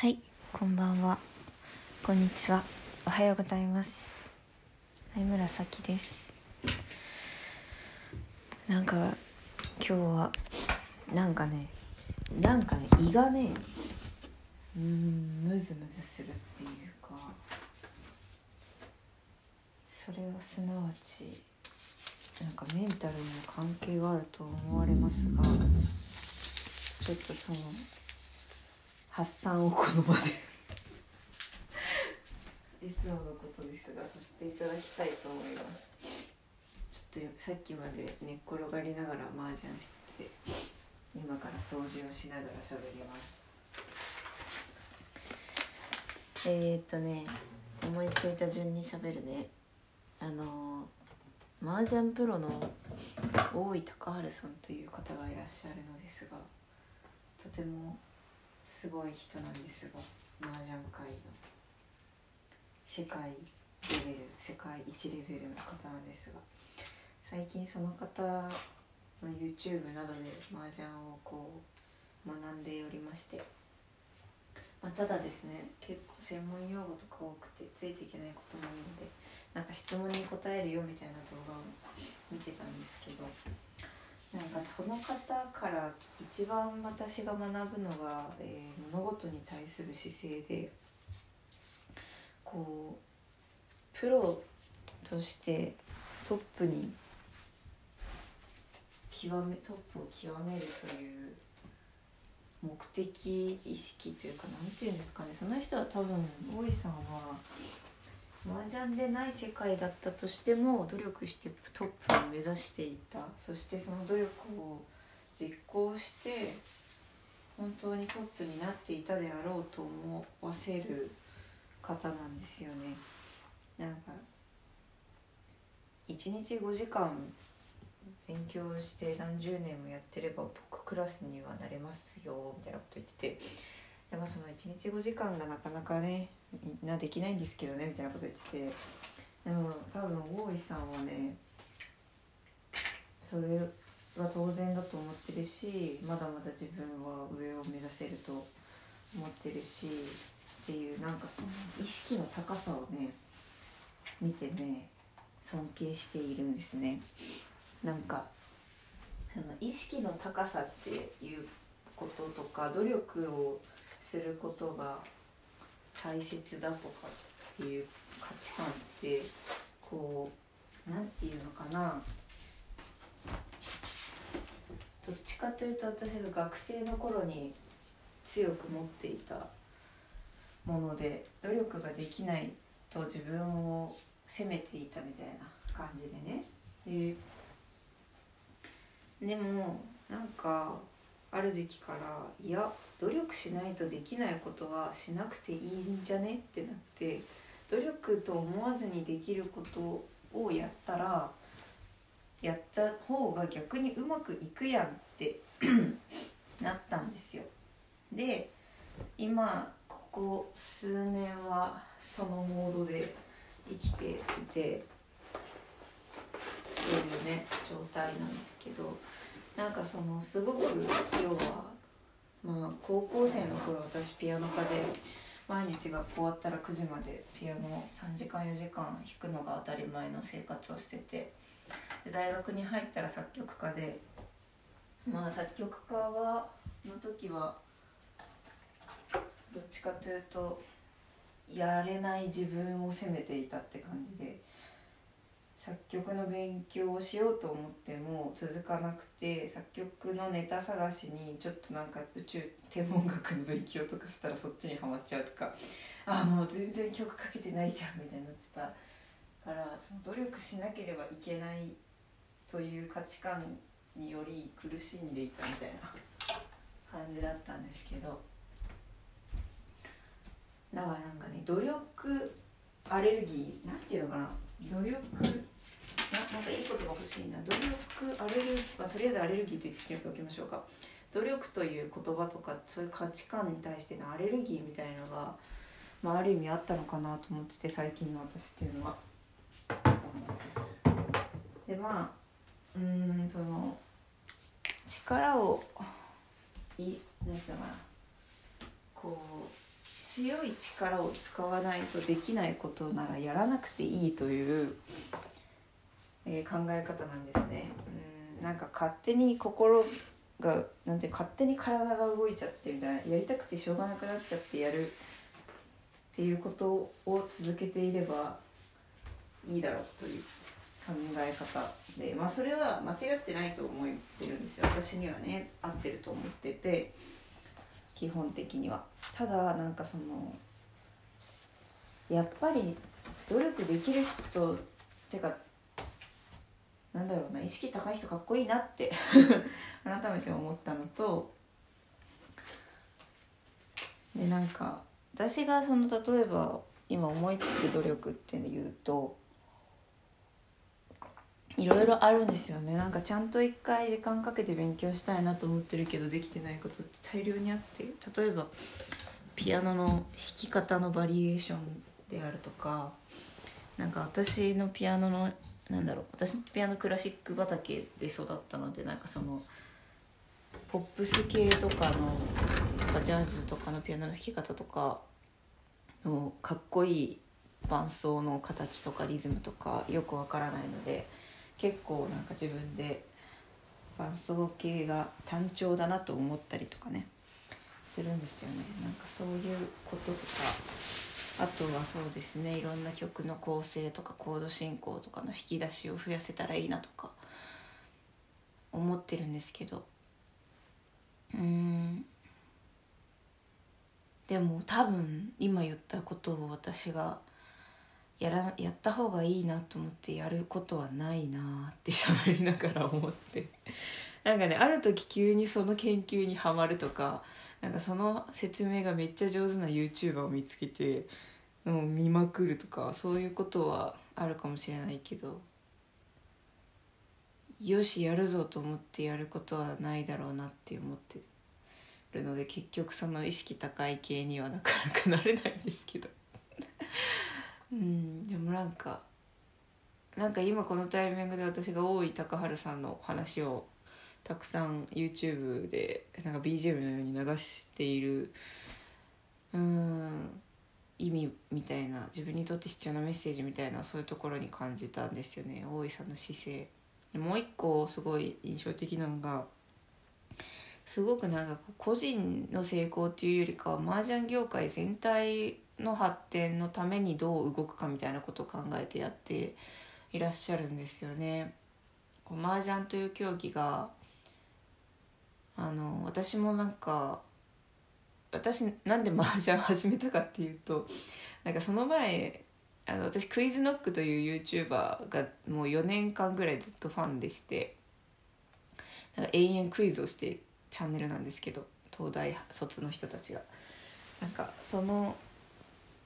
はい、こんばんは。こんにちは。おはようございます。はい、紫です。なんか今日はなんかね、なんかね胃がね、うんムズムズするっていうか、それはすなわちなんかメンタルにも関係があると思われますが、ちょっとその。発散をこの場で。いつものことですがさせていただきたいと思います。ちょっとさっきまで寝っ転がりながら麻雀してて今から掃除をしながら喋ります。えー、っとね思いついた順に喋るね。あの麻雀プロの大井隆治さんという方がいらっしゃるのですがとてもすごい人なんですが麻雀界の世界レベル世界一レベルの方なんですが。最近その方の YouTube などで麻雀をこう学んでおりまして、まあ、ただですね結構専門用語とか多くてついていけないことも多いのでなんか質問に答えるよみたいな動画を見てたんですけどなんかその方から一番私が学ぶのが、えー物事に対する姿勢でこうプロとしてトップに極めトップを極めるという目的意識というかなんていうんですかね。その人は多分大井さんは麻雀でない世界だったとしても努力してトップを目指していたそしてその努力を実行して本当にトップになっていたであろうと思わせる方なんですよね。なんか1日5時間勉強して何十年もやってれば僕クラスにはなれますよみたいなこと言っててでもその1日5時間がなかなかねなできないんですけどねみたいなこと言っててでも多分大井さんはねそれは当然だと思ってるしまだまだ自分は上を目指せると思ってるしっていうなんかその意識の高さをね見てね尊敬しているんですね。なんかその意識の高さっていうこととか努力をすることが大切だとかっていう価値観ってこうなんていうのかな。どっちかというと私が学生の頃に強く持っていたもので努力ができないと自分を責めていたみたいな感じでね。ででもなんかある時期からいや努力しないとできないことはしなくていいんじゃねってなって努力と思わずにできることをやったらやった方が逆にうまくいくやんって なったんですよ。で今ここ数年はそのモードで生きていてっていうね状態なんですけどなんかそのすごく要はまあ高校生の頃私ピアノ科で毎日学校終わったら9時までピアノを3時間4時間弾くのが当たり前の生活をしててで大学に入ったら作曲家でまあ作曲家はの時はどっちかというとやれない自分を責めていたって感じで作曲の勉強をしようと思っても続かなくて作曲のネタ探しにちょっとなんか宇宙天文学の勉強とかしたらそっちにはまっちゃうとかああもう全然曲かけてないじゃんみたいになってた。からその努力しなければいけないという価値観により苦しんでいたみたいな感じだったんですけど。だからなんかね努力アレルギーなんていうのかな。努力ななんかいい言葉欲しいな。努力アレルギー、まあ、とりあえずアレルギーと言っておきましょうか。努力という言葉とかそういう価値観に対してのアレルギーみたいのが、まあ、ある意味あったのかなと思ってて最近の私っていうのは。でまあうんその力をいなんていうのかな。こう強い力を使わないとできないことならやらなくていいという、えー、考え方なんですね。うんなんか勝手に心がなんて勝手に体が動いちゃってみたいなやりたくてしょうがなくなっちゃってやるっていうことを続けていればいいだろうという考え方でまあそれは間違ってないと思ってるんですよ私にはね合ってると思ってて基本的には。ただなんかそのやっぱり努力できる人ってかなんだろうな意識高い人かっこいいなって 改めて思ったのとでなんか私がその例えば今思いつく努力っていうといろいろあるんですよね。なんかちゃんと一回時間かけて勉強したいなと思ってるけどできてないことって大量にあって。例えばピアノの弾き方のバリエーションであるとか。なんか私のピアノのなんだろう。私のピアノクラシック畑で育ったのでなんかそのポップス系とかのとかジャズとかのピアノの弾き方とかのかっこいい伴奏の形とかリズムとかよくわからないので。結構なんか自分で伴奏系が単調だなと思ったりとかねするんですよね。なんかそういうこととかあとはそうですねいろんな曲の構成とかコード進行とかの引き出しを増やせたらいいなとか思ってるんですけど。うん。でも多分今言ったことを私がやらやった方がいいなと思ってやることはないなって喋りながら思って。なんかねある時急にその研究にはまるとかなんかその説明がめっちゃ上手な YouTuber を見つけてもう見まくるとかそういうことはあるかもしれないけど。よしやるぞと思ってやることはないだろうなって思ってるので結局その意識高い系にはなかなかなれないんですけど。うんでもなんかなんか今このタイミングで私が大井隆治さんの話をたくさん YouTube でなんか BGM のように流しているうん意味みたいな自分にとって必要なメッセージみたいなそういうところに感じたんですよね。大井さんの姿勢。もう一個すごい印象的なのがすごくなんか個人の成功っていうよりかは麻雀業界全体の発展のためにどう動くかみたいなことを考えてやっていらっしゃるんですよね。こう麻雀という競技があの私もなんか私なんで麻雀始めたかっていうとなんかその前あの私クイズノックという YouTuber がもう4年間ぐらいずっとファンでしてなんか永遠クイズをしてるチャンネルなんですけど東大卒の人たちがなんかその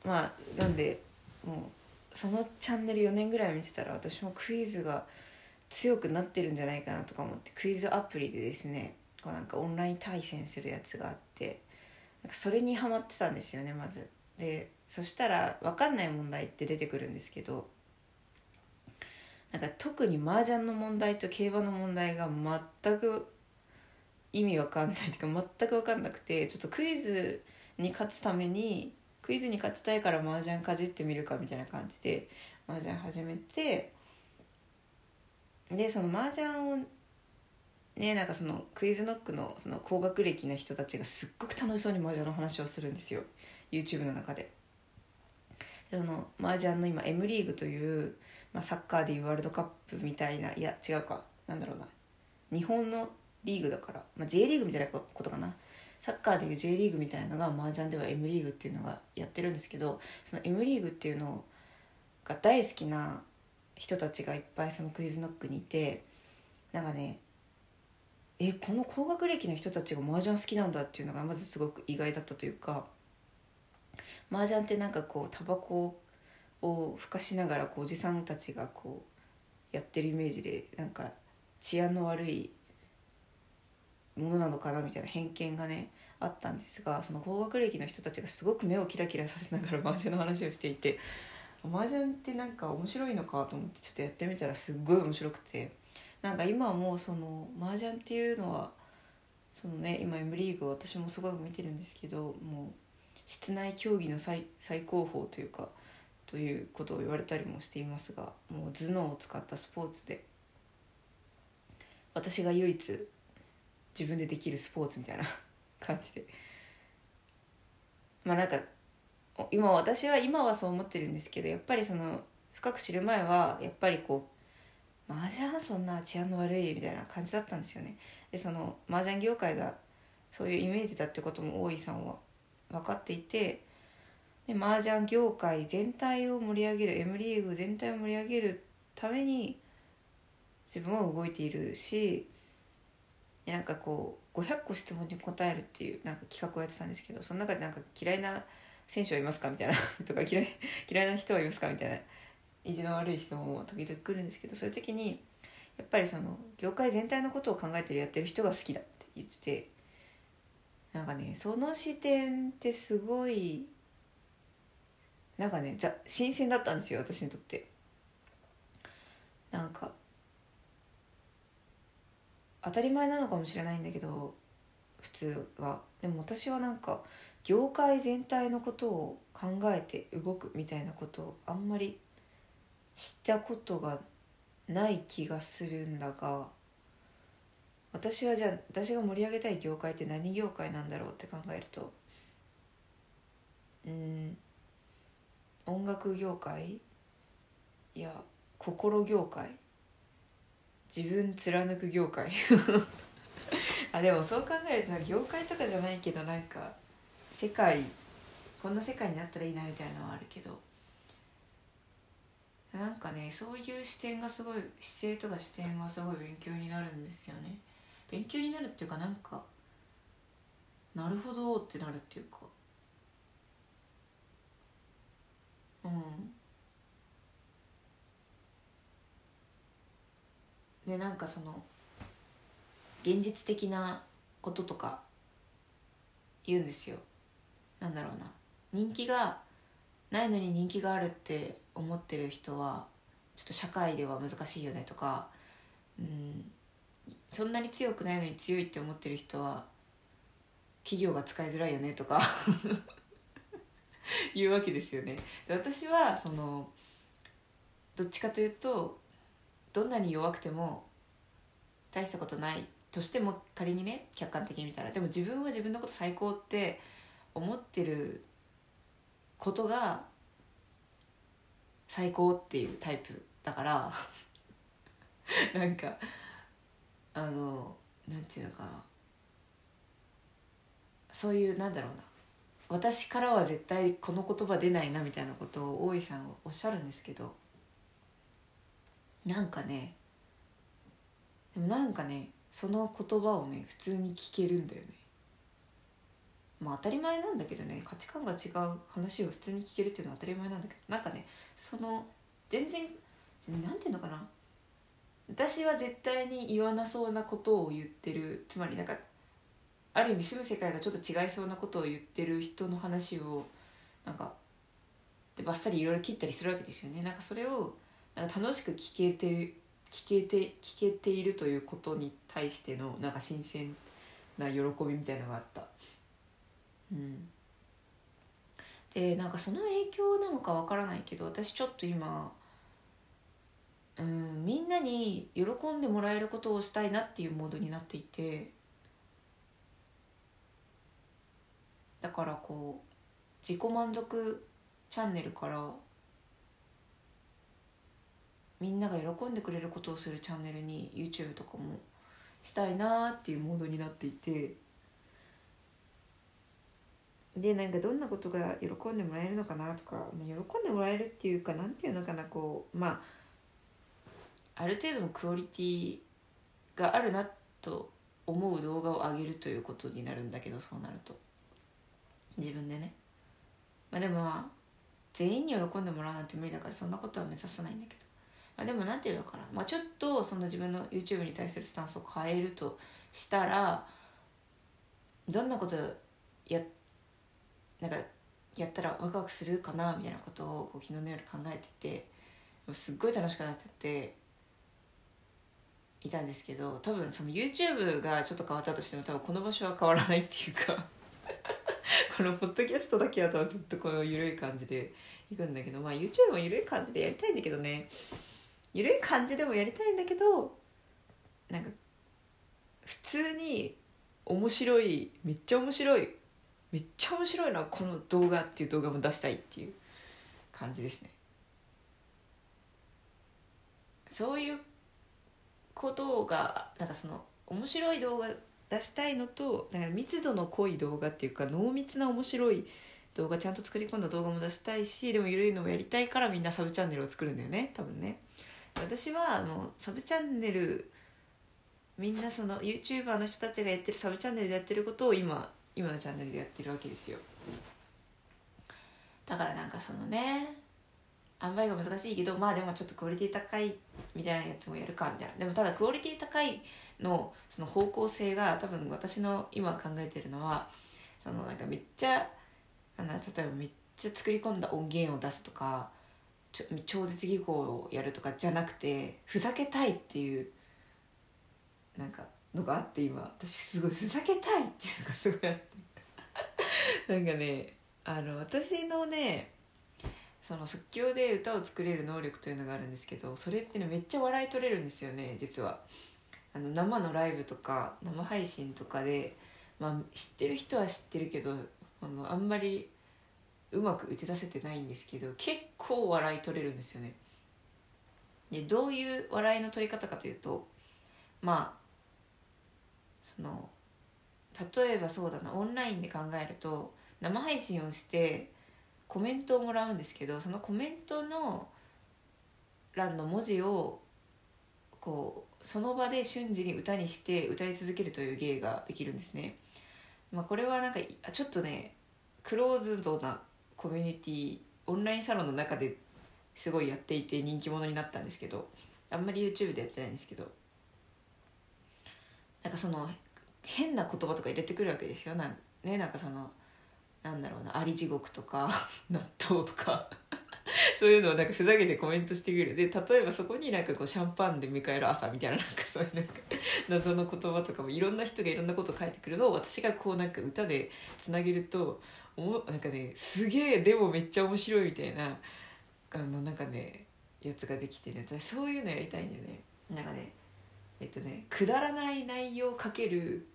まあなんでもうそのチャンネル4年ぐらい見てたら私もクイズが強くなってるんじゃないかなとか思ってクイズアプリでですねこうなんかオンライン対戦するやつがあってなんかそれにハマってたんですよねまず。でそしたら分かんない問題って出てくるんですけどなんか特に麻雀の問題と競馬の問題が全く意味わかんないというか全く分かんなくてちょっとクイズに勝つためにクイズに勝ちたいから麻雀かじってみるかみたいな感じで麻雀始めてでその麻雀をねなんかそのクイズノックのその高学歴な人たちがすっごく楽しそうに麻雀の話をするんですよ。YouTube の中で。でその麻雀の今 M リーグという、まあ、サッカーでいうワールドカップみたいないや違うか。なんだろうな。日本のリーグだから、まあ、J リーグみたいなことかな。サッカーでいう J リーグみたいなのが麻雀では M リーグっていうのがやってるんですけどその M リーグっていうのが大好きな人たちがいっぱいそのクイズノックにいてなんかねえこの高学歴の人たちが麻雀好きなんだっていうのがまずすごく意外だったというか麻雀ってなんかこうタバコをふかしながらこうおじさんたちがこうやってるイメージでなんか治安の悪いものなのかなみたいな偏見がねあったんですがその高学歴の人たちがすごく目をキラキラさせながら麻雀の話をしていて麻雀ってなんか面白いのかと思ってちょっとやってみたらすっごい面白くて。なんか今はもうその麻雀っていうのはそのね今 M リーグ私もすごい見てるんですけどもう室内競技の最最高峰というかということを言われたりもしていますがもう頭脳を使ったスポーツで私が唯一自分でできるスポーツみたいな 感じで。まあなんか今私は今はそう思ってるんですけどやっぱりその深く知る前はやっぱりこう麻雀そんな治安の悪いみたいな感じだったんですよね。でその麻雀業界がそういうイメージだってことも大井さんは分かっていてで麻雀業界全体を盛り上げる M リーグ全体を盛り上げるために自分は動いているしなんかこう500個質問に答えるっていうなんか企画をやってたんですけどその中でなんか嫌いな選手はいますかみたいな とか嫌い嫌いな人はいますかみたいな意地の悪い質問も時々来るんですけどそういう時にやっぱりその業界全体のことを考えてるやってる人が好きだって言っててなんかねその視点ってすごいなんかねざ新鮮だったんですよ私にとって。なんか当たり前なのかもしれないんだけど普通は。でも私はなんか業界全体のことを考えて動くみたいなことをあんまり知ったことがない気がするんだが私はじゃあ私が盛り上げたい業界って何業界なんだろうって考えるとうん音楽業界？いや心業界？自分貫く業界。あでもそう考えると業界とかじゃないけどなんか世界こんな世界になったらいいなみたいなのはあるけど。なんかねそういう視点がすごい姿勢とか視点がすごい勉強になるんですよね。勉強になるっていうかなんかなるほどってなるっていうか。うん。でなんかその現実的なこととか言うんですよ。なんだろうな。人気がないのに人気があるって思ってる人はちょっと社会では難しいよねとかうんそんなに強くないのに強いって思ってる人は企業が使いづらいよねとか言うわけですよね。で私はそのどっちかというとどんなに弱くても大したことないとしても仮にね客観的に見たら。でも自分は自分のこと最高って思ってることが最高っていうタイプだから。なんかあのなんていうのかな。そういうなんだろうな。私からは絶対この言葉出ないなみたいなことを大井さんおっしゃるんですけど。なんかねでもなんかねその言葉をね普通に聞けるんだよね。まあ当たり前なんだけどね価値観が違う話を普通に聞けるっていうのは当たり前なんだけどなんかねその全然なんていうのかな。私は絶対に言わなそうなことを言ってる。つまりなんかある意味住む世界がちょっと違いそうなことを言ってる人の話をなんかでバッサリいろいろ切ったりするわけですよね。なんかそれをなんか楽しく聞けてる聞けて聞けているということに対してのなんか新鮮な喜びみたいのがあった。うん。でなんかその影響なのかわからないけど私ちょっと今うんみんなに喜んでもらえることをしたいなっていうモードになっていてだからこう自己満足チャンネルからみんなが喜んでくれることをするチャンネルに YouTube とかもしたいなっていうモードになっていて。でなんかどんなことが喜んでもらえるのかなとか喜んでもらえるっていうかなんていうのかなこうまあある程度のクオリティがあるなと思う動画を上げるということになるんだけどそうなると。自分でね。まあでもまあ全員に喜んでもらうなんて無理だからそんなことは目指さないんだけど、まあ、でもなんていうのかな、まあ、ちょっとその自分の YouTube に対するスタンスを変えるとしたらどんなことやなんかやったらワクワクするかなみたいなことをこう昨日の夜考えててすっごい楽しくなってていたんですけど多分その YouTube がちょっと変わったとしても多分この場所は変わらないっていうか このポッドキャストだけはずっとこの緩い感じでいくんだけどまあ YouTube も緩い感じでやりたいんだけどね。緩い感じでもやりたいんだけどなんか普通に面白いめっちゃ面白いめっちゃ面白いなこの動画っていう動画も出したいっていう感じですね。そういうことがなんかその面白い動画出したいのとなんか密度の濃い動画っていうか濃密な面白い動画ちゃんと作り込んだ動画も出したいしでも緩いのもやりたいからみんなサブチャンネルを作るんだよね多分ね。私はあのサブチャンネルみんなその YouTuber の人たちがやってるサブチャンネルでやってることを今今のチャンネルでやってるわけですよ。だからなんかそのね塩梅が難しいけどまあでもちょっとクオリティ高いみたいなやつもやるかみたいな。でもただクオリティ高いのその方向性が多分私の今考えてるのはそのなんかめっちゃあの例えばめっちゃ作り込んだ音源を出すとか超絶技巧をやるとかじゃなくてふざけたいっていうなんかのがあって今。私すごいふざけたいっていうのがすごいあって。なんかねあの私のねその即興で歌を作れる能力というのがあるんですけどそれってねめっちゃ笑い取れるんですよね実は。あの生のライブとか生配信とかで、まあ、知ってる人は知ってるけどあのあんまりうまく打ち出せてないんですけど結構笑い取れるんですよねでどういう笑いの取り方かというとまあその例えばそうだなオンラインで考えると生配信をしてコメントをもらうんですけどそのコメントの欄の文字をこうその場で瞬時に歌にして歌い続けるという芸ができるんですね。まあ、これはなんかちょっとねクローズドなコミュニティオンラインサロンの中ですごいやっていて人気者になったんですけどあんまり YouTube でやってないんですけどなんかその変な言葉とか入れてくるわけですよ。なん,、ね、なんかそのなんだろうな「あり地獄」とか「納豆」とか そういうのをなんかふざけてコメントしてくる。で例えばそこになんかこうシャンパンで迎える朝みたいななんかそういうなんか謎の言葉とかもいろんな人がいろんなこと書いてくるのを私がこうなんか歌でつなげるとおもなんかねすげえでもめっちゃ面白いみたいなあのなんかねやつができてね私そういうのやりたいんだよね。なんかねえっとねくだらない内容かける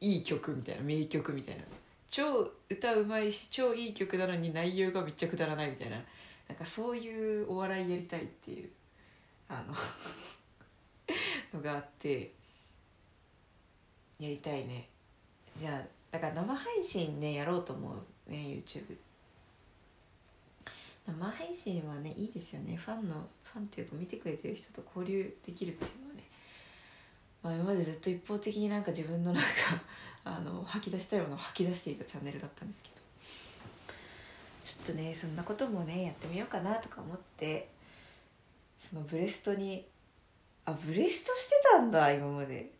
いい曲みたいな名曲みたいな。超歌うまいし超いい曲なのに内容がめっちゃくだらないみたいな。なんかそういうお笑いやりたいっていうあののがあってやりたいね。じゃあだから生配信ねやろうと思うね YouTube 生配信はねいいですよね。ファンのファンっていうか見てくれてる人と交流できるっていうのはね、まあ、今までずっと一方的になんか自分のなんか あの吐き出したいものを吐き出していたチャンネルだったんですけど。ちょっとねそんなこともねやってみようかなとか思ってそのブレストにあブレストしてたんだ今まで。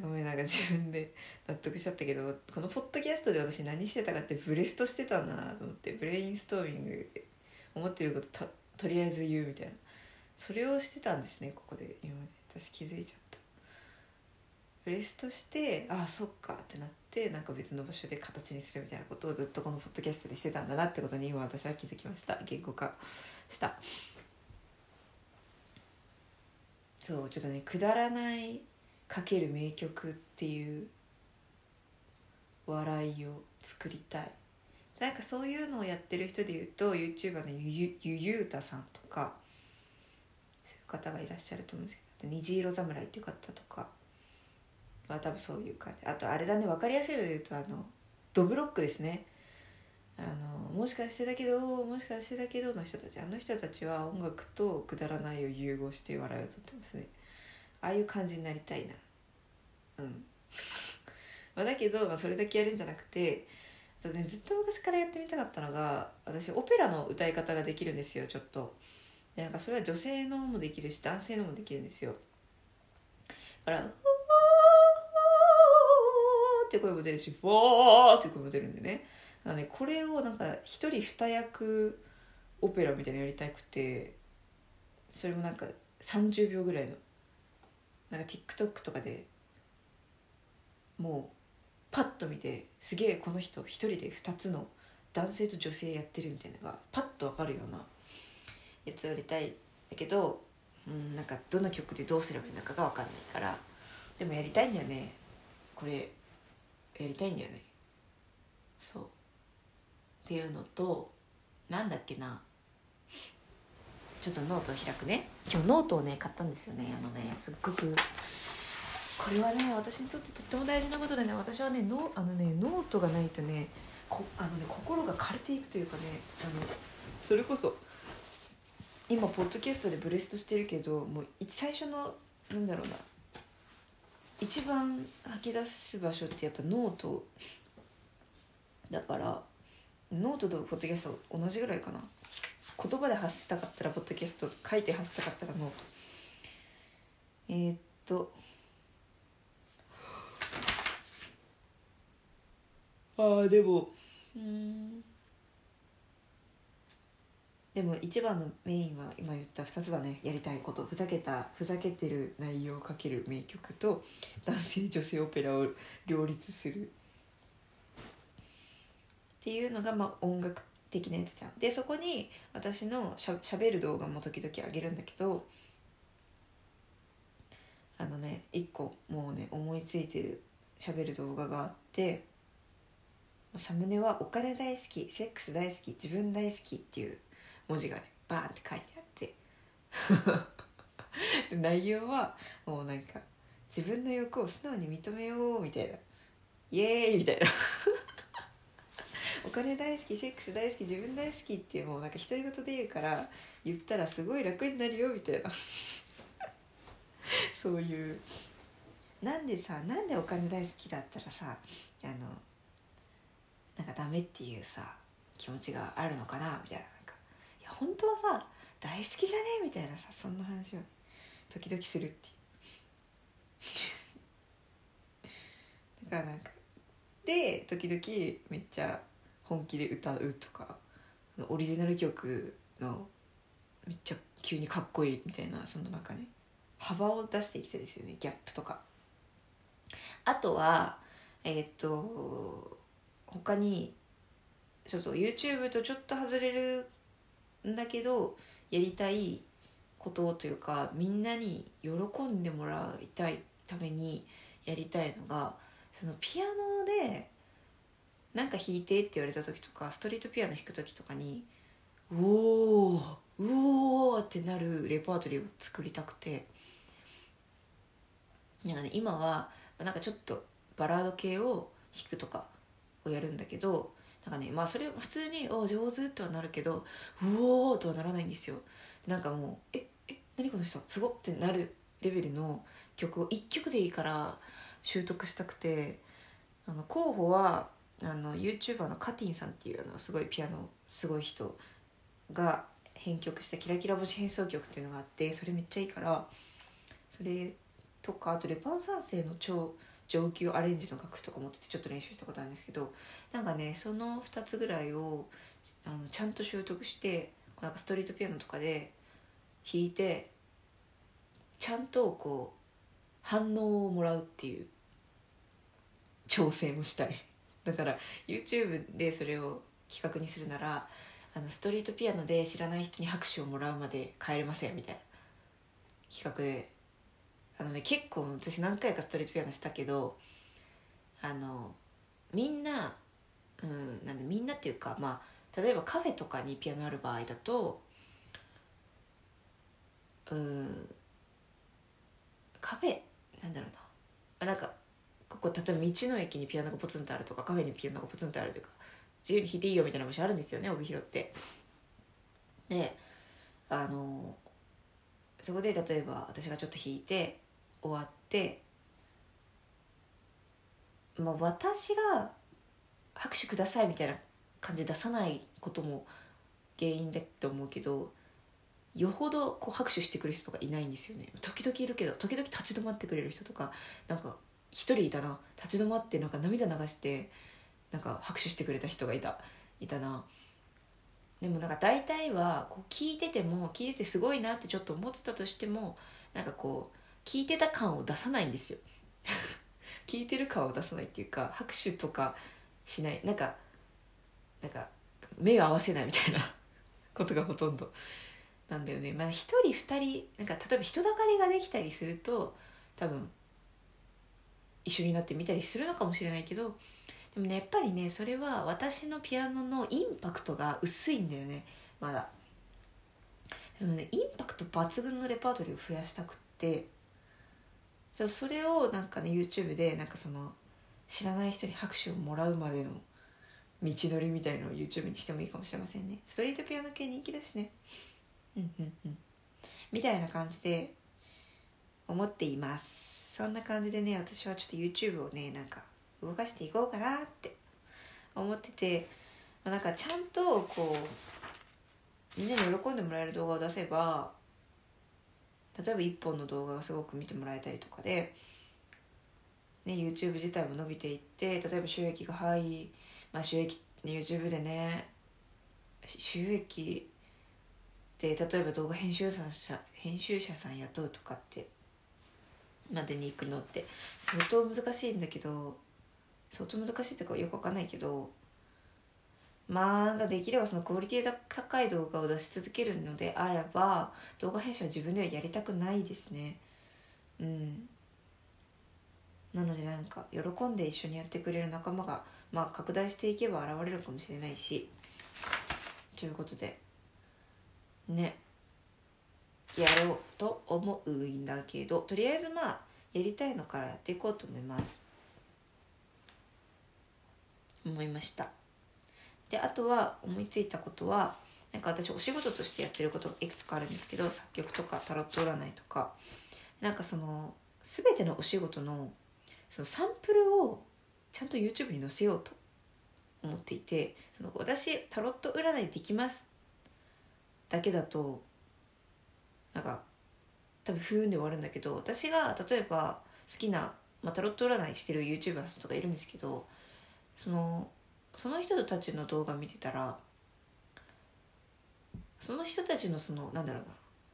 ごめんなんか自分で納得しちゃったけどこのポッドキャストで私何してたかってブレストしてたんだなと思ってブレインストーミング思ってることとりあえず言うみたいな。それをしてたんですねここで今まで。私気づいちゃった。ブレストしてああそっかってなってなんか別の場所で形にするみたいなことをずっとこのポッドキャストでしてたんだなってことに今私は気づきました。言語化した。そうちょっとねくだらないかける名曲っていう笑いを作りたい。なんかそういうのをやってる人でいうと YouTuber のゆゆゆうたさんとかそういう方がいらっしゃると思うんですけど虹色侍っていう方とかは多分そういう感じ。あとあれだね分かりやすいので言うとあのドブロックですね。あのもしかしてだけどもしかしてだけどの人たち。あの人たちは音楽とくだらないを融合して笑いをとってますね。ああいう感じになりたいな。うん。まあだけど、まあ、それだけやるんじゃなくてあとねずっと昔からやってみたかったのが私オペラの歌い方ができるんですよちょっと。でなんかそれは女性のもできるし男性のもできるんですよ。だからって声も出るし「わー」って声も出るんでね。だねこれをなんか一人二役オペラみたいなのやりたくてそれもなんか30秒ぐらいのなんか TikTok とかでもうパッと見てすげえこの人一人で2つの男性と女性やってるみたいなのがパッと分かるようなやつをやりたいんだけど、うん、なんかどの曲でどうすればいいのかが分かんないからでもやりたいんだよね。これやりたいんだよね。そう。っていうのとなんだっけな。ちょっとノートを開くね。今日ノートをね買ったんですよね。あのねすっごく。これはね私にとってとっても大事なことでね私はねノあのねノートがないとねこあのね心が枯れていくというかねあのそれこそ。今ポッドキャストでブレストしてるけどもう最初のなんだろうな。一番吐き出す場所ってやっぱノートだからノートとポッドキャスト同じぐらいかな言葉で発したかったらポッドキャスト書いて発したかったらノートえー、っと。ああでも。うん。でも一番のメインは今言った2つだね。やりたいこと。ふざけたふざけてる内容をかける名曲と男性女性オペラを両立する。っていうのがまあ音楽的なやつじゃん。でそこに私のしゃしゃべる動画も時々あげるんだけどあのね一個もうね思いついてるしゃべる動画があってサムネは「お金大好きセックス大好き自分大好き」っていう文字がねバーンって書いてあって。内容はもうなんか自分の欲を素直に認めようみたいな。イエーイみたいな。金大好きセックス大好き自分大好きってもうなんか独り言で言うから言ったらすごい楽になるよみたいな。そういう。なんでさなんでお金大好きだったらさあのなんかダメっていうさ気持ちがあるのかなみたいな。いや本当はさ大好きじゃねえみたいなさそんな話を、ね、時々するっていう。だからなんかで時々めっちゃ本気で歌うとかオリジナル曲のめっちゃ急にかっこいいみたいなそのなんかね幅を出していきたいですよねギャップとか。あとはえっ、と他にちょっと YouTube とちょっと外れるんだけどやりたいことというかみんなに喜んでもらいたいためにやりたいのがそのピアノでなんか弾いてって言われた時とかストリートピアノ弾く時とかにうおーうおーってなるレパートリーを作りたくて。なんかね今はなんかちょっとバラード系を弾くとかをやるんだけどなんかねまあそれ普通に「お上手」とはなるけど「うおー」とはならないんですよ。なんかもう「ええ何この人？すごっ!」ってなるレベルの曲を1曲でいいから習得したくて。あの候補はあの YouTuber のカティンさんっていうあのすごいピアノすごい人が編曲した「キラキラ星変奏曲」っていうのがあってそれめっちゃいいからそれとかあとレパン三世の超上級アレンジの楽譜とか持っててちょっと練習したことあるんですけどなんかねその2つぐらいをあのちゃんと習得してなんかストリートピアノとかで弾いてちゃんとこう反応をもらうっていう調整もしたい。だから YouTube でそれを企画にするならあのストリートピアノで知らない人に拍手をもらうまで帰れませんみたいな。企画で。あのね結構私何回かストリートピアノしたけどあのみんな、うん、なんでみんなっていうかまあ例えばカフェとかにピアノある場合だとうんカフェなんだろうな。なんかここ例えば道の駅にピアノがポツンとあるとかカフェにピアノがポツンとあるとか自由に弾いていいよみたいな場所あるんですよね帯広って。であのそこで例えば私がちょっと弾いて終わって、まあ、私が拍手くださいみたいな感じで出さないことも原因だと思うけどよほどこう拍手してくる人とかいないんですよね時々いるけど時々立ち止まってくれる人とかなんか一人いたな立ち止まってなんか涙流してなんか拍手してくれた人がいたいたな。でもなんか大体はこう聞いてても聞いててすごいなってちょっと思ってたとしてもなんかこう聞いてた感を出さないんですよ。聞いてる顔を出さないっていうか拍手とかしない。なんかなんか目を合わせないみたいな ことがほとんど。なんだよね。まあ1人2人なんか例えば人だかりができたりすると多分一緒になって見たりするのかもしれないけどでもねやっぱりねそれは私のピアノのインパクトが薄いんだよね。まだ。そのねインパクト抜群のレパートリーを増やしたくって。じゃそれをなんかね YouTube でなんかその知らない人に拍手をもらうまでの道のりみたいのを YouTube にしてもいいかもしれませんね。ストリートピアノ系人気だしね。うんうんうん。みたいな感じで思っています。そんな感じでね私はちょっと YouTube をねなんか動かしていこうかなって思ってて、なんかちゃんとこうみんなに喜んでもらえる動画を出せば例えば1本の動画がすごく見てもらえたりとかで、ね、YouTube 自体も伸びていって例えば収益が入り、まあ、収益 YouTube でね収益で例えば動画編集者編集者さん雇うとかってまでに行くのって。相当難しいんだけど相当難しいってかよくわかんないけどまあできればそのクオリティ高い動画を出し続けるのであれば動画編集は自分ではやりたくないですね。うん。なのでなんか喜んで一緒にやってくれる仲間がまあ拡大していけば現れるかもしれないし。ということで。ね。やろうと思うんだけどとりあえずまあやりたいのからやっていこうと思います。思いました。であとは思いついたことはなんか私お仕事としてやってることがいくつかあるんですけど作曲とかタロット占いとか。なんかその全てのお仕事のそのサンプルをちゃんと YouTube に載せようと思っていてその私タロット占いできます。だけだとなんか多分不運で終わるんだけど私が例えば好きな、まあ、タロット占いしてる YouTuber さんとかいるんですけどそのその人たちの動画見てたらその人たちのそのなんだろうな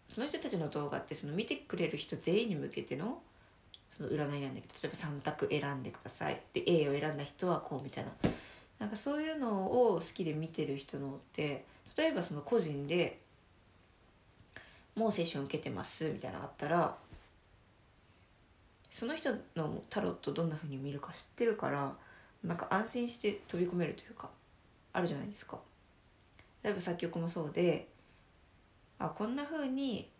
その人たちの動画ってその見てくれる人全員に向けてのその占いなんだけど例えば3択選んでください。で A を選んだ人はこうみたいな。なんかそういうのを好きで見てる人のって例えばその個人でもうセッション受けてますみたいなのあったらその人のタロットどんな風に見るか知ってるからなんか安心して飛び込めるというかあるじゃないですか。例えば作曲もそうであこんな風に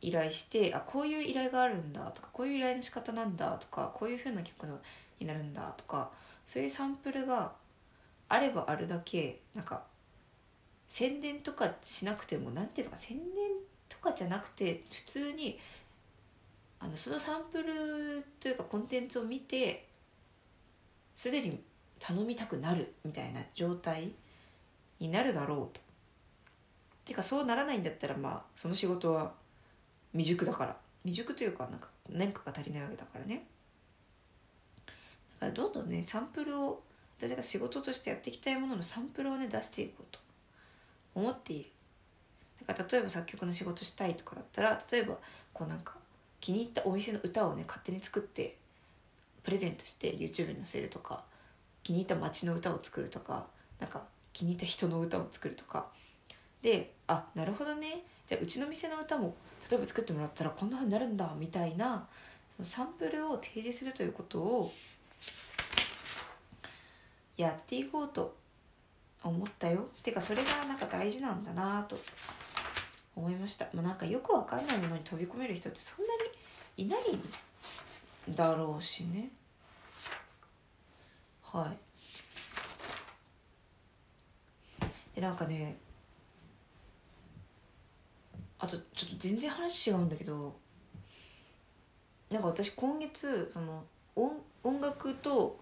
依頼してあこういう依頼があるんだとかこういう依頼の仕方なんだとかこういう風な曲のになるんだとかそういうサンプルがあればあるだけなんか宣伝とかしなくても何ていうのか宣伝とかじゃなくて普通にあのそのサンプルというかコンテンツを見てすでに頼みたくなるみたいな状態になるだろうと。てかそうならないんだったらまあその仕事は未熟だから。未熟というかなんか年価が足りないわけだからね。だからどんどんねサンプルを私が仕事としてやっていきたいもののサンプルをね出していこうと思っている。例えば作曲の仕事したいとかだったら例えばこうなんか気に入ったお店の歌をね勝手に作ってプレゼントして YouTube に載せるとか気に入った街の歌を作るとかなんか気に入った人の歌を作るとか。であなるほどね。じゃあうちの店の歌も例えば作ってもらったらこんな風になるんだみたいなそのサンプルを提示するということをやっていこうと思ったよ。っていうかそれがなんか大事なんだなと思いました、まあ、なんかよくわかんないものに飛び込める人ってそんなにいないんだろうしね。はい。でなんかねあとちょっと全然話違うんだけどなんか私今月その音音楽と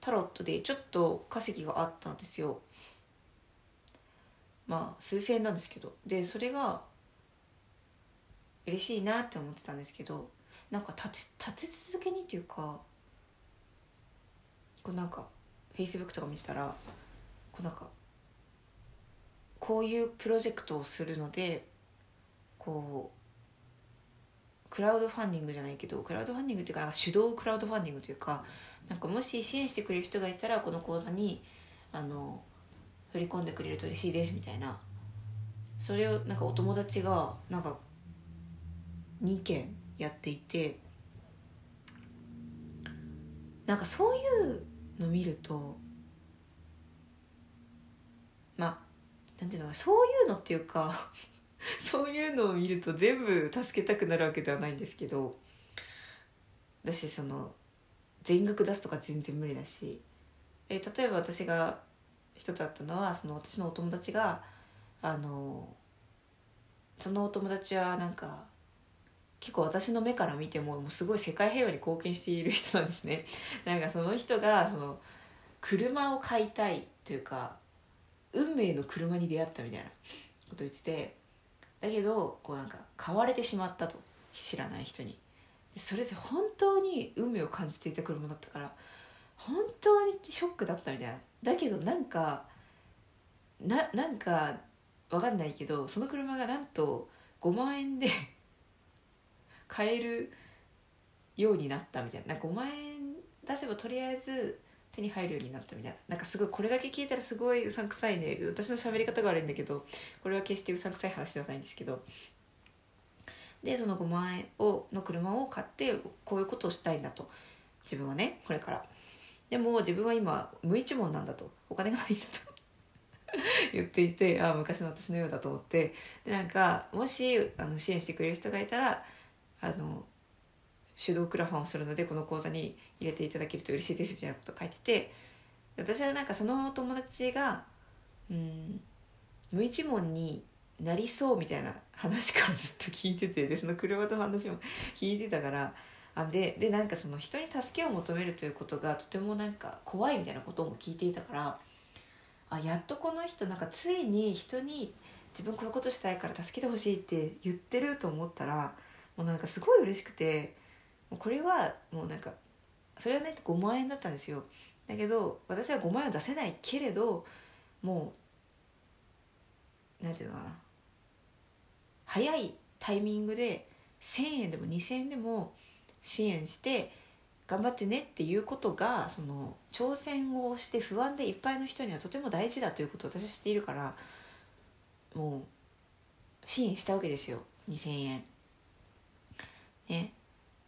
タロットでちょっと稼ぎがあったんですよ。まあ数千円なんですけど。でそれが嬉しいなって思ってたんですけどなんか立て立て続けにっていうかこうなんかフェイスブックとか見てたらこうなんかこういうプロジェクトをするのでこうクラウドファンディングじゃないけどクラウドファンディングっていうか手動クラウドファンディングというかなんかもし支援してくれる人がいたらこの口座にあの振り込んでくれると嬉しいですみたいな。それをなんかお友達がなんか2件やっていてなんかそういうの見るとまあなんていうのかそういうのっていうか そういうのを見ると全部助けたくなるわけではないんですけど私その全額出すとか全然無理だし、え、例えば私が一つあったのはその私のお友達があのそのお友達はなんか結構私の目から見てももうすごい世界平和に貢献している人なんですね。なんかその人がその車を買いたいというか運命の車に出会ったみたいなこと言っててだけどこうなんか買われてしまったと知らない人に。それで本当に運命を感じていた車だったから本当にショックだったみたいな。だけどなんかななんかわかんないけどその車がなんと5万円で 買えるようになったみたいな。な5万円出せばとりあえず手に入るようになったみたいな。なんかすごいこれだけ聞いたらすごいうさんくさいね。私の喋り方が悪いんだけどこれは決してうさんくさい話ではないんですけど。でその5万円をの車を買ってこういうことをしたいんだと。自分はねこれから。でも自分は今無一文なんだと。お金がないんだと。言っていてああ昔の私のようだと思って。でなんかもしあの支援してくれる人がいたらあの手動クラファンをするのでこの講座に入れていただけると嬉しいですみたいなこと書いてて。私はなんかその友達がうん無一文になりそうみたいな話からずっと聞いててでその車の話も聞いてたからあででなんかその人に助けを求めるということがとてもなんか怖いみたいなことも聞いていたからあやっとこの人なんかついに人に自分こういうことしたいから助けてほしいって言ってると思ったらもうなんかすごい嬉しくてこれはもうなんかそれはね5万円だったんですよ。だけど私は5万円は出せないけれどもうなんていうのかな早いタイミングで1,000円でも2,000円でも支援して頑張ってねっていうことがその挑戦をして不安でいっぱいの人にはとても大事だということを私は知っているからもう支援したわけですよ。2,000円。ね。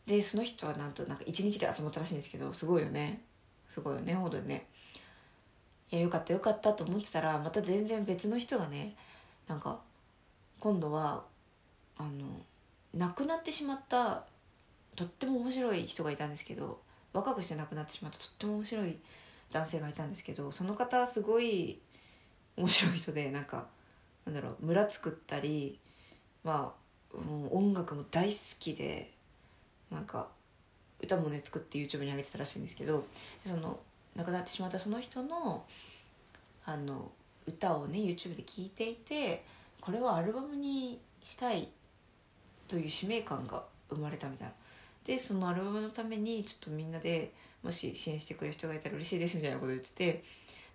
でその人はなんとなんか1日で集まったらしいんですけどすごいよね。すごいよね。ほどね。いやよかったよかったと思ってたらまた全然別の人がねなんか今度はあの亡くなってしまったとっても面白い人がいたんですけど若くして亡くなってしまったとっても面白い男性がいたんですけどその方はすごい面白い人でなんかなんだろう村作ったりまあもう音楽も大好きでなんか歌もね作って YouTube に上げてたらしいんですけどその亡くなってしまったその人のあの歌をね YouTube で聴いていてこれはアルバムにしたいという使命感が生まれたみたいな。でそのアルバムのためにちょっとみんなでもし支援してくれる人がいたら嬉しいですみたいなこと言ってて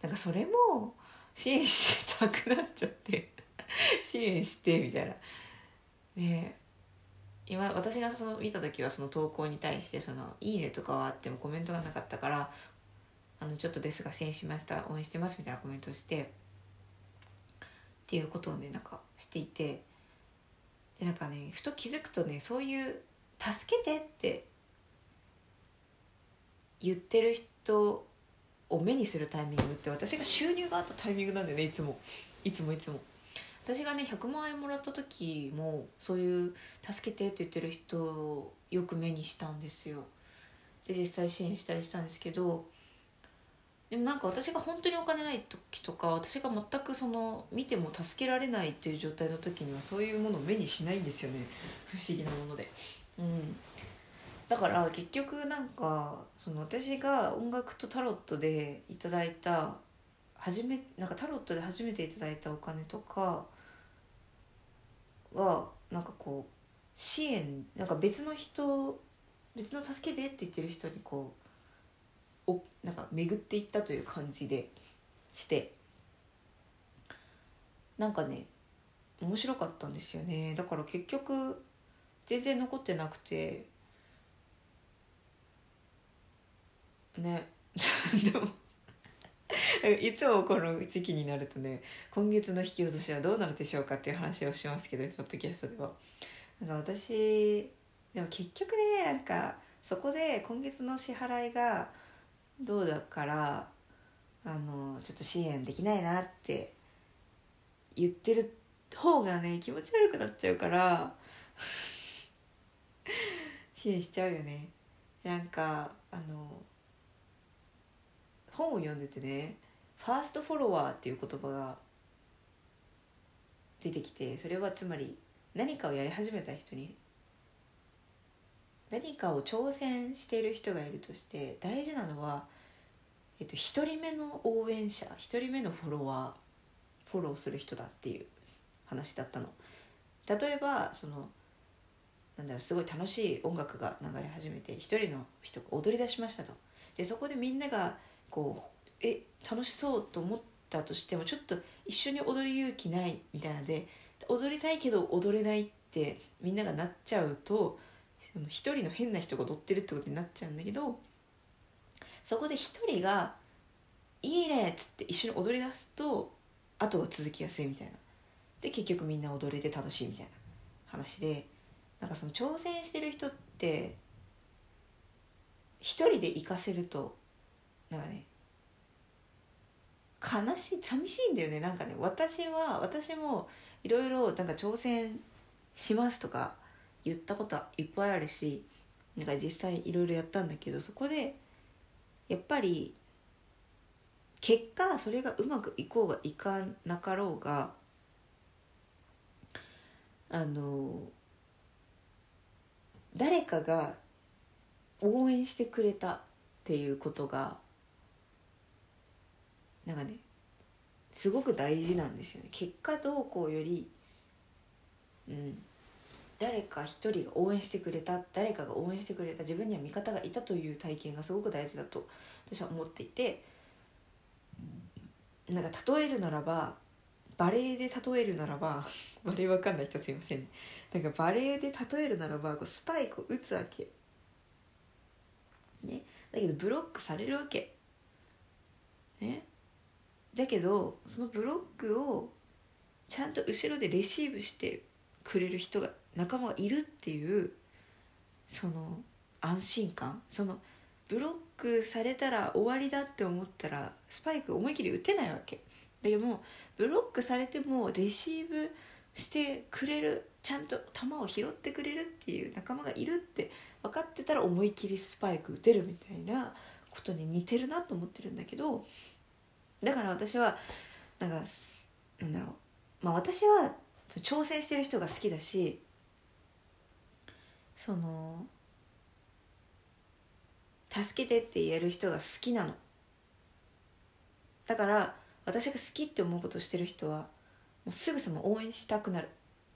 なんかそれも支援したくなっちゃって 支援してみたいな。ね今私がその見た時はその投稿に対してその「いいね」とかはあってもコメントがなかったから「あのちょっとですが支援しました応援してます」みたいなコメントをしてっていうことをねなんかしていてでなんかねふと気づくとねそういう「助けて」って言ってる人を目にするタイミングって私が収入があったタイミングなんだよねいつも。いつもいつも。私がね100万円もらった時もそういう「助けて」って言ってる人をよく目にしたんですよ。で実際支援したりしたんですけどでもなんか私が本当にお金ない時とか私が全くその見ても助けられないっていう状態の時にはそういうものを目にしないんですよね。不思議なもので。うん。だから結局なんかその私が音楽とタロットでいただいた初めなんかタロットで初めていただいたお金とかがなんかこう支援なんか別の人別の助けてって言ってる人にこうおなんか巡っていったという感じでして。なんかね面白かったんですよね。だから結局全然残ってなくて。ね。でも。いつもこの時期になるとね今月の引き落としはどうなるでしょうかっていう話をしますけどポッドキャストでは。なんか私でも結局ねなんかそこで今月の支払いがどうだからあのちょっと支援できないなって言ってる方がね気持ち悪くなっちゃうから。支援しちゃうよねなんかあの本を読んでてねファーストフォロワーっていう言葉が出てきてそれはつまり何かをやり始めた人に何かを挑戦している人がいるとして大事なのは、えっと、1人目の応援者1人目のフォロワーフォローする人だっていう話だったの。例えばそのなんだろうすごい楽しい音楽が流れ始めて一人の人が踊り出しましたと。でそこでみんながこうえ楽しそうと思ったとしてもちょっと一緒に踊る勇気ないみたいなで踊りたいけど踊れないってみんながなっちゃうと一人の変な人が踊ってるってことになっちゃうんだけどそこで一人が「いいね」っつって一緒に踊り出すと後が続きやすいみたいな。で結局みんな踊れて楽しいみたいな話でなんかその挑戦してる人って一人で行かせるとなんかね悲しい寂しいんだよね。なんかね私は私もいろいろなんか挑戦しますとか言ったこといっぱいあるしなんか実際いろいろやったんだけどそこでやっぱり結果それがうまくいこうがいかなかろうがあの誰かが応援してくれたっていうことがなんかねすごく大事なんですよね。結果どうこうよりうん誰か一人が応援してくれた誰かが応援してくれた自分には味方がいたという体験がすごく大事だと私は思っていてなんか例えるならばバレエで例えるならば バレエわかんない人すいませんね。なんかバレエで例えるならばこうスパイクを打つわけ。ね。だけどブロックされるわけ。ね。だけどそのブロックをちゃんと後ろでレシーブしてくれる人が仲間がいるっていうその安心感。そのブロックされたら終わりだって思ったらスパイク思い切り打てないわけ。でもブロックされてもレシーブしてくれるちゃんと球を拾ってくれるっていう仲間がいるって分かってたら思い切りスパイク打てるみたいなことに似てるなと思ってるんだけどだから私はなんかなんだろうまあ私は挑戦してる人が好きだしその助けてって言える人が好きなの。だから私が好きって思うことをしてる人はもうすぐさま応援したくなる。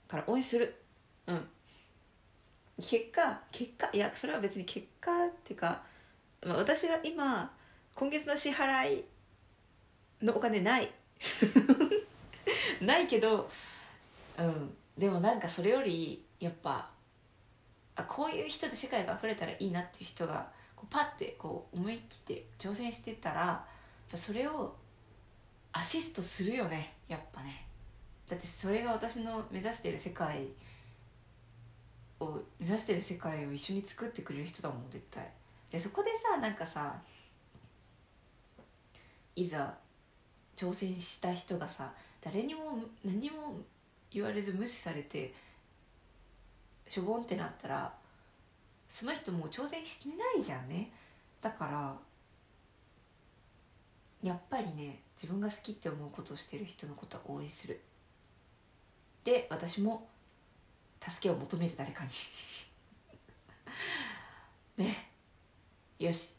から応援する。うん。結果結果いやそれは別に結果っていうか、まあ、私が今今月の支払いのお金ない。ないけどうん。でもなんかそれよりやっぱあこういう人で世界が溢れたらいいなっていう人がこうパッてこう思い切って挑戦してたらそれをアシストするよねやっぱね。だってそれが私の目指してる世界を目指してる世界を一緒に作ってくれる人だもん絶対。でそこでさなんかさいざ挑戦した人がさ誰にも何も言われず無視されてしょぼんってなったらその人もう挑戦してないじゃんね。だからやっぱりね自分が好きって思うことをしてる人のことは応援する。で私も助けを求める誰かに。ね。よし。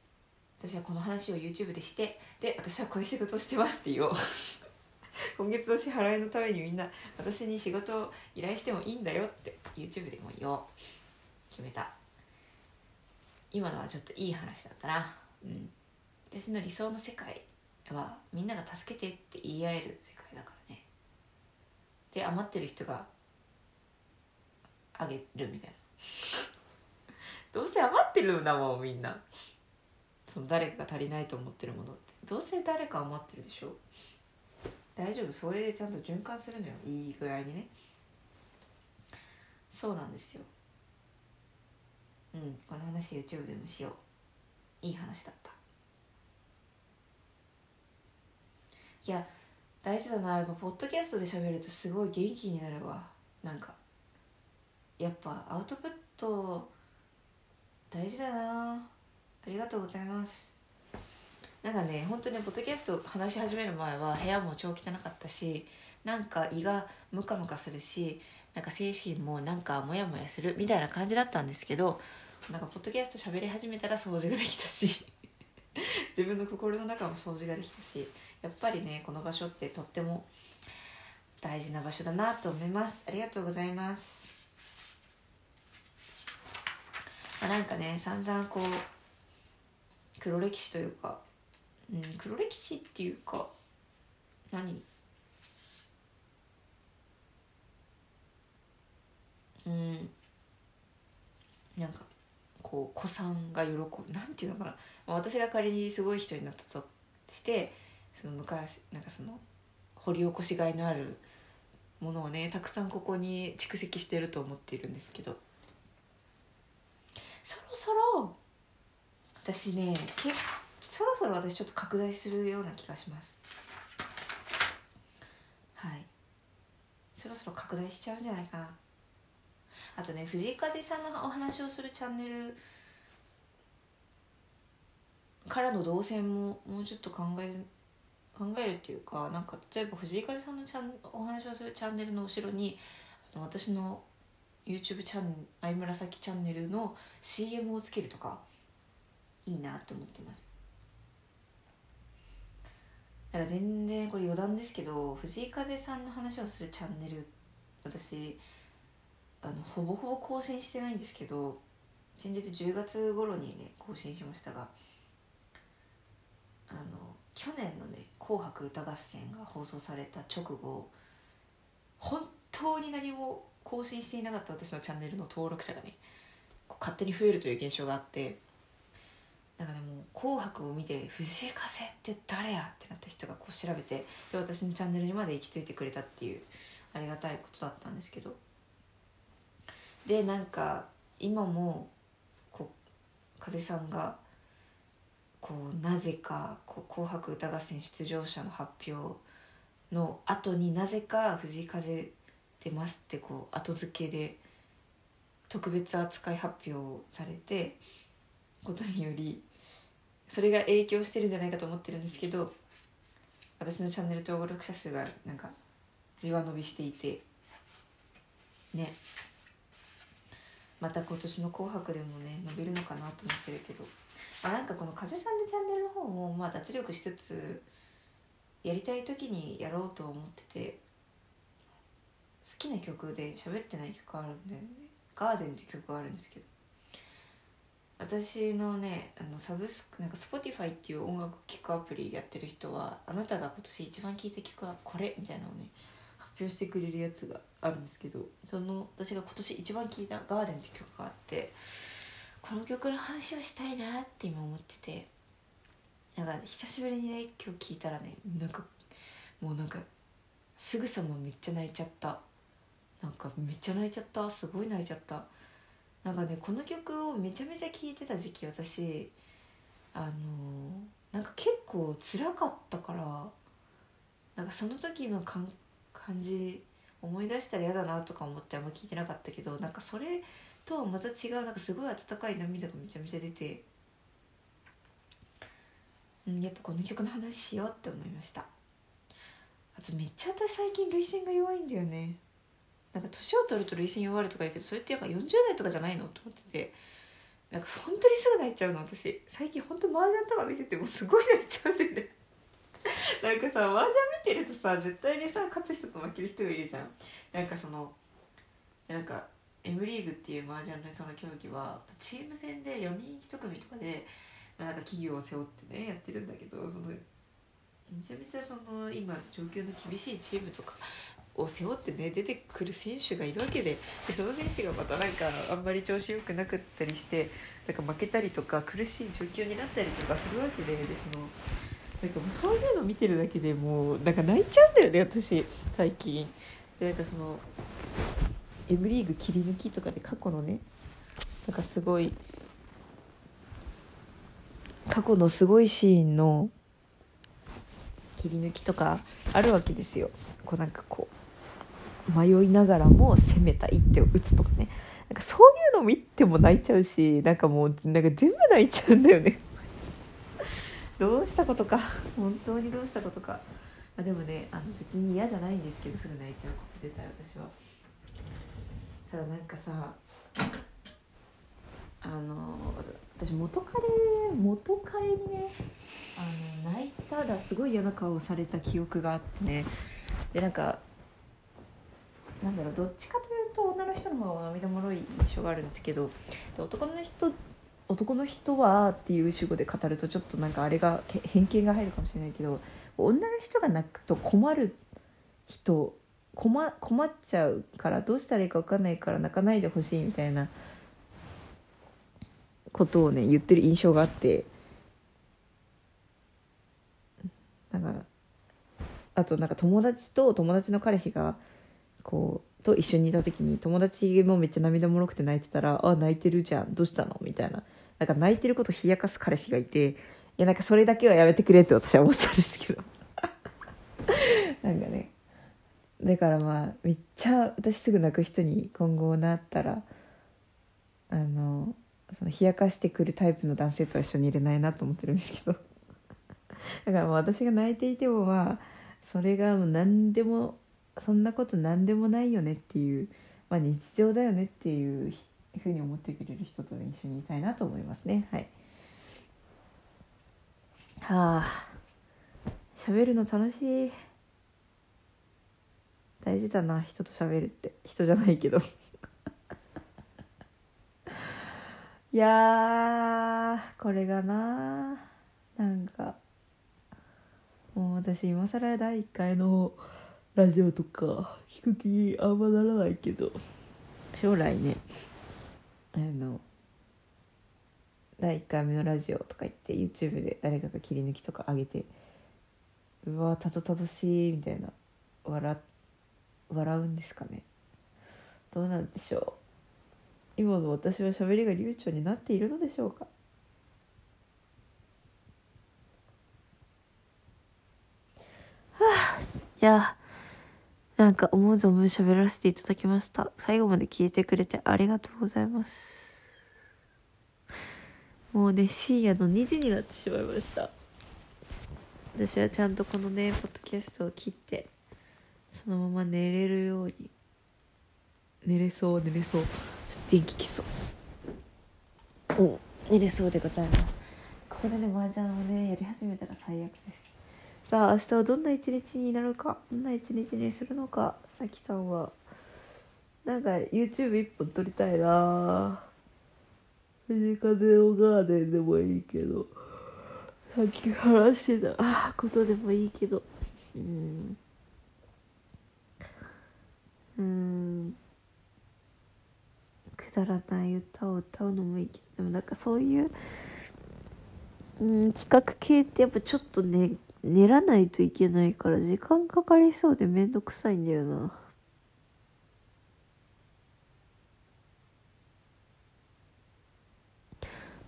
私はこの話を YouTube でしてで私はこういう仕事をしてますって言おう。今月の支払いのためにみんな私に仕事を依頼してもいいんだよって YouTube でも言おう。決めた。今のはちょっといい話だったな。うん。私の理想の世界。はみんなが助けてって言い合える世界だからね。で余ってる人があげるみたいな。どうせ余ってるんだもんみんな。その誰かが足りないと思ってるものって。どうせ誰か余ってるでしょ。大丈夫それでちゃんと循環するのよ。いい具合にね。そうなんですよ。うんこの話 YouTube でもしよう。いい話だった。いや大事だな。やっぱポッドキャストで喋るとすごい元気になるわ。なんかやっぱアウトプット大事だな。ありがとうございます。なんかね本当にポッドキャスト話し始める前は部屋も超汚かったしなんか胃がムカムカするしなんか精神もなんかモヤモヤするみたいな感じだったんですけどなんかポッドキャスト喋り始めたら掃除ができたし 自分の心の中も掃除ができたしやっぱりねこの場所ってとっても大事な場所だなと思います。ありがとうございます。まあ、なんかね散々こう黒歴史というか、うん、黒歴史っていうか何？うん。なんかこう子さんが喜ぶ。なんていうのかな、私が仮にすごい人になったとしてその昔なんかその掘り起こしがいのあるものをねたくさんここに蓄積してると思っているんですけど。そろそろ私ねけそろそろ私ちょっと拡大するような気がします。はい。そろそろ拡大しちゃうんじゃないかな。あとね藤井風さんのお話をするチャンネルからの動線ももうちょっと考え考えるっていうかなんか例えば藤井風さんのチャンお話をするチャンネルの後ろに私の YouTube チャンネル相紫チャンネルの CM をつけるとかいいなと思ってます。だから全然これ余談ですけど藤井風さんの話をするチャンネル私あのほぼほぼ更新してないんですけど先日10月頃にね更新しましたが去年のね「紅白歌合戦」が放送された直後本当に何も更新していなかった私のチャンネルの登録者がね勝手に増えるという現象があってなんかねも「紅白」を見て「藤井風って誰や?」ってなった人がこう調べてで私のチャンネルにまで行き着いてくれたっていうありがたいことだったんですけどでなんか今もこう風さんがこうなぜかこう「紅白歌合戦」出場者の発表の後になぜか藤井風出ますってこう後付けで特別扱い発表されてことによりそれが影響してるんじゃないかと思ってるんですけど私のチャンネル登録者数がなんかじわ伸びしていてね。また今年の「紅白」でもね伸びるのかなと思ってるけど、まあ、なんかこの風さんのチャンネルの方もまあ脱力しつつやりたい時にやろうと思ってて好きな曲で喋ってない曲あるんだよね「ガーデン」って曲があるんですけど。私のねあのサブスクなんか Spotify っていう音楽聴くアプリでやってる人はあなたが今年一番聴いた曲はこれみたいなのをね発表してくれるやつがあるんですけどその私が今年一番聴いた「ガーデン」って曲があってこの曲の話をしたいなって今思っててなんか久しぶりにね今日聴いたらねなんかもうなんかすぐさまめっちゃ泣いちゃった。なんかめっちゃ泣いちゃった。すごい泣いちゃった。なんかねこの曲をめちゃめちゃ聴いてた時期私あのなんか結構辛かったからなんかその時の感感じ思い出したら嫌だなとか思ってあんま聞いてなかったけどなんかそれとはまた違うなんかすごい温かい涙がめちゃめちゃ出て、うん、やっぱこの曲の話しようって思いました。あとめっちゃ私最近涙腺が弱いんだよね。なんか年を取ると涙腺弱るとか言うけどそれってやっぱ40代とかじゃないのと思っててなんか本当にすぐ泣いちゃうの私。最近本当麻雀とか見ててもすごい泣いちゃうんだよね。なんかさ麻雀見てるとさ絶対にさ勝つ人と負ける人がいるじゃん。なんかそのなんか M リーグっていう麻雀のその競技はチーム戦で4人1組とかで、まあ、なんか企業を背負ってねやってるんだけどそのめちゃめちゃその今状況の厳しいチームとかを背負ってね出てくる選手がいるわけででその選手がまたなんかあんまり調子よくなかったりしてなんか負けたりとか苦しい状況になったりとかするわけででそのなんかもうそういうの見てるだけでもうなんか泣いちゃうんだよね私最近。でなんかその M リーグ切り抜きとかで過去のねなんかすごい過去のすごいシーンの切り抜きとかあるわけですよ。こうなんかこう迷いながらも攻めた一手を打つとかね。なんかそういうの見ても泣いちゃうしなんかもうなんか全部泣いちゃうんだよね。どうしたことか。本当にどうしたことか、まあ、でもねあの別に嫌じゃないんですけどすぐ泣いちゃうこと自体私は。ただなんかさあの私元彼元彼にねあの泣いたらすごい嫌な顔をされた記憶があってね。でなんかなんだろうどっちかというと女の人の方が涙もろい印象があるんですけど男の人男の人はっていう主語で語るとちょっとなんかあれが偏見が入るかもしれないけど女の人が泣くと困る人困困っちゃうからどうしたらいいか分かんないから泣かないでほしいみたいなことをね言ってる印象があってなんかあとなんか友達と友達の彼氏がこうと一緒にいた時に友達もめっちゃ涙もろくて泣いてたら「あ泣いてるじゃんどうしたの?」みたいななんか泣いてることを冷やかす彼氏がいていやなんかそれだけはやめてくれって私は思ったんですけど。なんかね。だからまあめっちゃ私すぐ泣く人に今後なったらあのその冷やかしてくるタイプの男性とは一緒にいれないなと思ってるんですけど。だからまあ私が泣いていてもまあそれがもう何でもそんなこと何でもないよねっていう、まあ、日常だよねっていう人ふうに思ってくれる人と、ね、一緒にいたいなと思いますね。はい。はあ。喋るの楽しい。大事だな人と喋るって。人じゃないけど。いやこれがななんかもう私今更第1回のラジオとか聞く気にあんまならないけど。将来ね。あの第1回目のラジオとか言って YouTube で誰かが切り抜きとか上げてうわたどたどしいみたいな笑笑うんですかね。どうなんでしょう。今の私は喋りが流暢になっているのでしょうか。はあいやなんか思う存分喋らせていただきました。最後まで聞いてくれてありがとうございます。もうね深夜の2時になってしまいました。私はちゃんとこのねポッドキャストを切ってそのまま寝れるように寝れそう寝れそう。ちょっと電気消そう。うん寝れそうでございます。ここでね麻雀をねやり始めたら最悪です。さあ明日はどんな一日になるかどんな一日にするのかさきさんは。なんか YouTube 一本撮りたいな。藤風のガーデンでもいいけど。さっき話してた。ことでもいいけど。うん。うん。くだらない歌を歌うのもいいけど。でもなんかそういう、うん、企画系ってやっぱちょっとね練らないといけないから時間かかりそうでめんどくさいんだよな。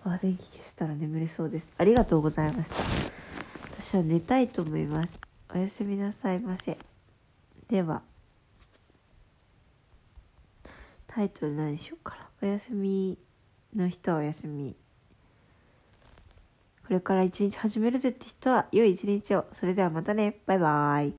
あ電気消したら眠れそうです。ありがとうございました。私は寝たいと思います。おやすみなさいませ。ではタイトル何しようかな。お休みの人はお休み。これから一日始めるぜって人は良い一日を。それではまたね。バイバーイ。